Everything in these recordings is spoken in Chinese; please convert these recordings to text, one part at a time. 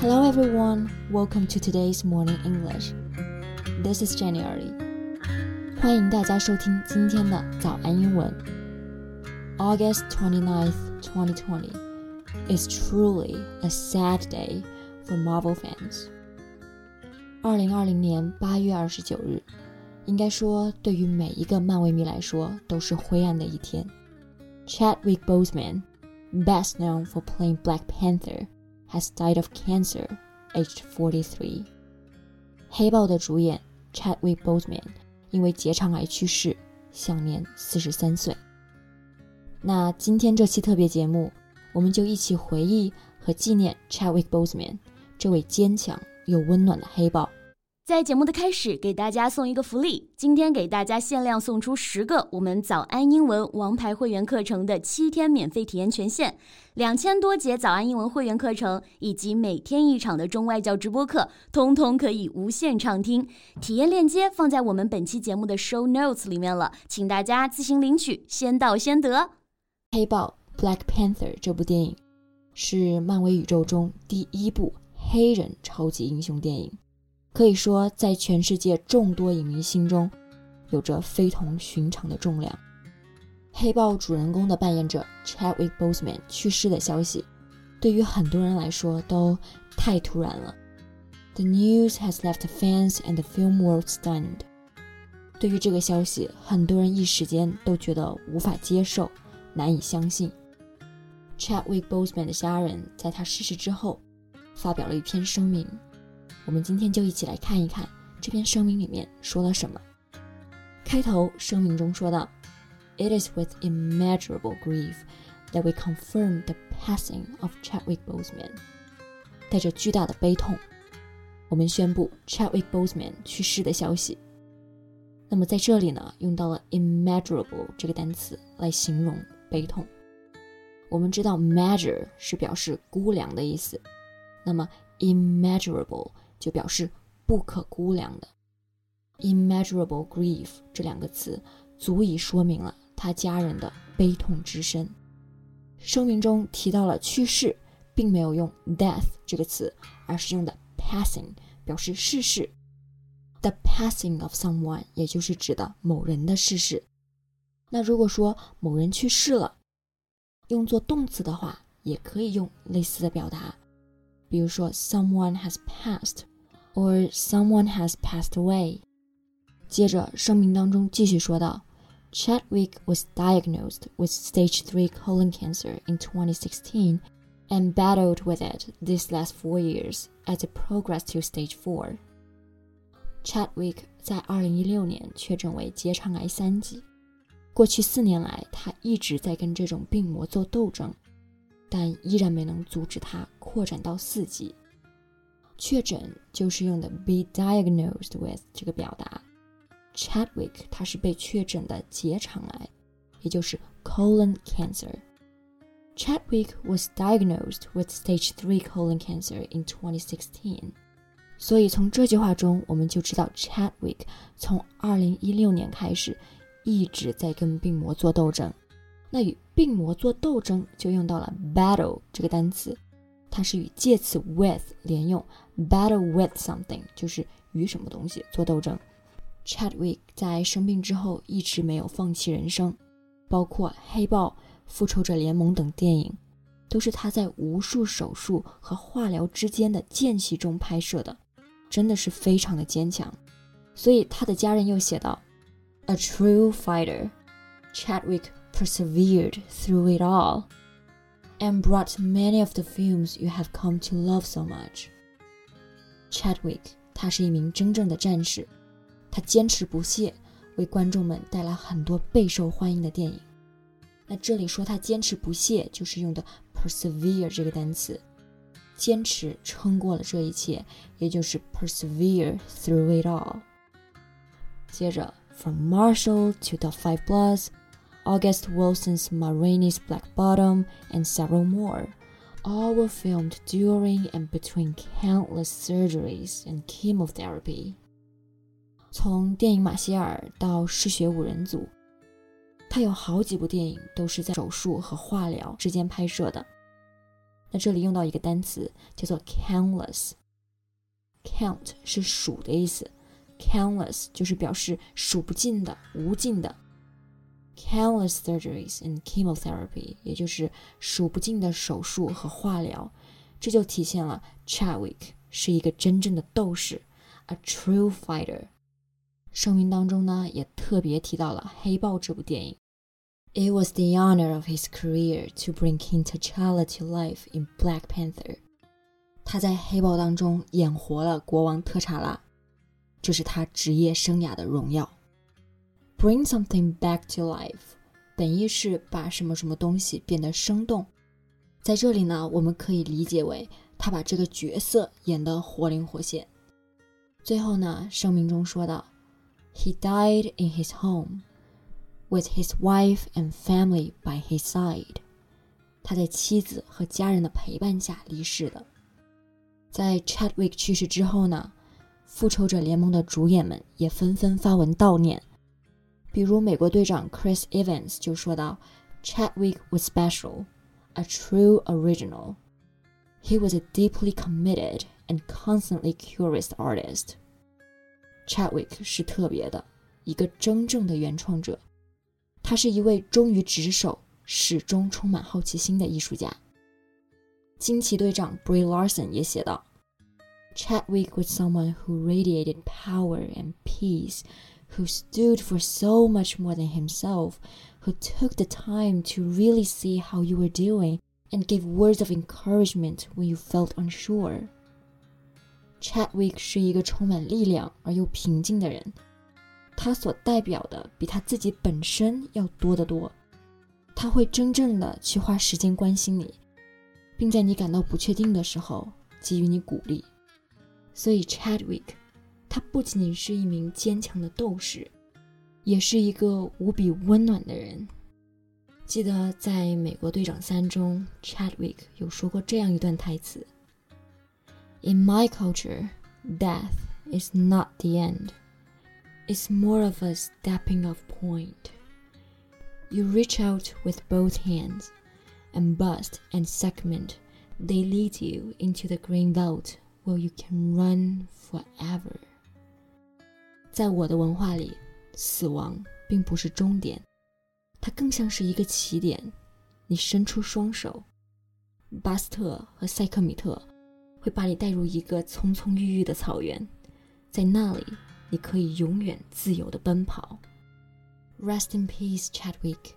Hello everyone, welcome to today's morning English. This is January. 欢迎大家收听今天的早安英文。August 29th, 2020 is truly a sad day for Marvel fans. 二零二零年八月二十九日，应该说对于每一个漫威迷来说都是灰暗的一天。Chadwick Boseman, best known for playing Black Panther, has died of cancer, aged 43. 黑豹的主演 Chadwick Boseman 因为结肠癌去世，享年四十三岁。那今天这期特别节目，我们就一起回忆和纪念 Chadwick Boseman 这位坚强又温暖的黑豹。在节目的开始，给大家送一个福利。今天给大家限量送出十个我们早安英文王牌会员课程的七天免费体验权限，两千多节早安英文会员课程以及每天一场的中外教直播课，通通可以无限畅听。体验链接放在我们本期节目的 show notes 里面了，请大家自行领取，先到先得。黑豹 Black Panther 这部电影是漫威宇宙中第一部黑人超级英雄电影。可以说，在全世界众多影迷心中，有着非同寻常的重量。黑豹主人公的扮演者 Chadwick Boseman 去世的消息，对于很多人来说都太突然了。The news has left fans and the film world stunned。对于这个消息，很多人一时间都觉得无法接受，难以相信。Chadwick Boseman 的家人在他逝世之后，发表了一篇声明。我们今天就一起来看一看这篇声明里面说了什么。开头声明中说道：“It is with immeasurable grief that we confirm the passing of Chadwick Boseman。”带着巨大的悲痛，我们宣布 Chadwick Boseman 去世的消息。那么在这里呢，用到了 immeasurable 这个单词来形容悲痛。我们知道 measure 是表示估量的意思，那么 immeasurable 就表示不可估量的，immeasurable grief 这两个词足以说明了他家人的悲痛之深。声明中提到了去世，并没有用 death 这个词，而是用的 passing 表示逝世。The passing of someone 也就是指的某人的逝世。那如果说某人去世了，用作动词的话，也可以用类似的表达，比如说 someone has passed。or someone has passed away。接着声明当中继续说到，Chadwick was diagnosed with stage 3 colon cancer in 2016 and battled with it these last four years as it progressed to stage 4. Chadwick 在2016年确诊为结肠癌三级。过去四年来，他一直在跟这种病魔做斗争，但依然没能阻止它扩展到四级。 确诊就是用的 be diagnosed with 这个表达。Chadwick 他是被确诊的结肠癌，也就是 colon cancer。Chadwick was diagnosed with stage three colon cancer in 2016。所以从这句话中，我们就知道 Chadwick 从2016年开始一直在跟病魔做斗争。那与病魔做斗争，就用到了 battle 这个单词。它是与介词 with 连用 ，battle with something 就是与什么东西做斗争。Chadwick 在生病之后一直没有放弃人生，包括《黑豹》《复仇者联盟》等电影，都是他在无数手术和化疗之间的间隙中拍摄的，真的是非常的坚强。所以他的家人又写道：“A true fighter, Chadwick persevered through it all.” and brought many of the films you have come to love so much. Chadwick，他是一名真正的战士，他坚持不懈，为观众们带来很多备受欢迎的电影。那这里说他坚持不懈，就是用的 persevere 这个单词，坚持撑过了这一切，也就是 persevere through it all。接着，From Marshall to the Five Bloods。August Wilson's Ma Rainey's Black Bottom, and several more. All were filmed during and between countless surgeries and chemotherapy. 从电影《马歇尔》到《嗜血五人组》，他有好几部电影都是在手术和化疗之间拍摄的。那这里用到一个单词叫做 countless。count 是数的意思，countless 就是表示数不尽的、无尽的。countless surgeries and chemotherapy，也就是数不尽的手术和化疗，这就体现了 Chadwick 是一个真正的斗士，a true fighter。声明当中呢，也特别提到了《黑豹》这部电影。It was the honor of his career to bring King T'Challa to life in Black Panther。他在《黑豹》当中演活了国王特查拉，这是他职业生涯的荣耀。 Bring something back to life，本意是把什么什么东西变得生动，在这里呢，我们可以理解为他把这个角色演得活灵活现。最后呢，声明中说道：“He died in his home。” With his wife and family by his side，他在妻子和家人的陪伴下离世的。在 Chadwick 去世之后呢，复仇者联盟的主演们也纷纷发文悼念。比如美国队长 Chris Evans 就说道：“Chadwick was special, a true original. He was a deeply committed and constantly curious artist.” Chadwick 是特别的，一个真正的原创者。他是一位忠于职守、始终充满好奇心的艺术家。惊奇队长 Brie Larson 也写道：“Chadwick was someone who radiated power and peace, who stood for so much more than himself, who took the time to really see how you were doing and gave words of encouragement when you felt unsure.” Chadwick 是一个充满力量而又平静的人。他所代表的比他自己本身要多得多，他会真正的去花时间关心你，并在你感到不确定的时候给予你鼓励。所以，Chadwick， 他不仅仅是一名坚强的斗士，也是一个无比温暖的人。记得在《美国队长三》中，Chadwick 有说过这样一段台词：“In my culture, death is not the end.” It's more of a stepping off point. You reach out with both hands, and bust and segment, they lead you into the green belt where you can run forever. 在我的文化里，死亡并不是终点，它更像是一个起点。你伸出双手，巴斯特和塞克米特会把你带入一个葱葱郁郁的草原，在那里。你可以永远自由的奔跑。Rest in peace, Chadwick.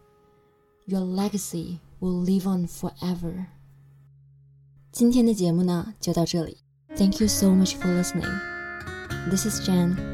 Your legacy will live on forever. 今天的节目呢就到这里。Thank you so much for listening. This is Jen.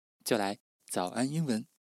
就来早安英文。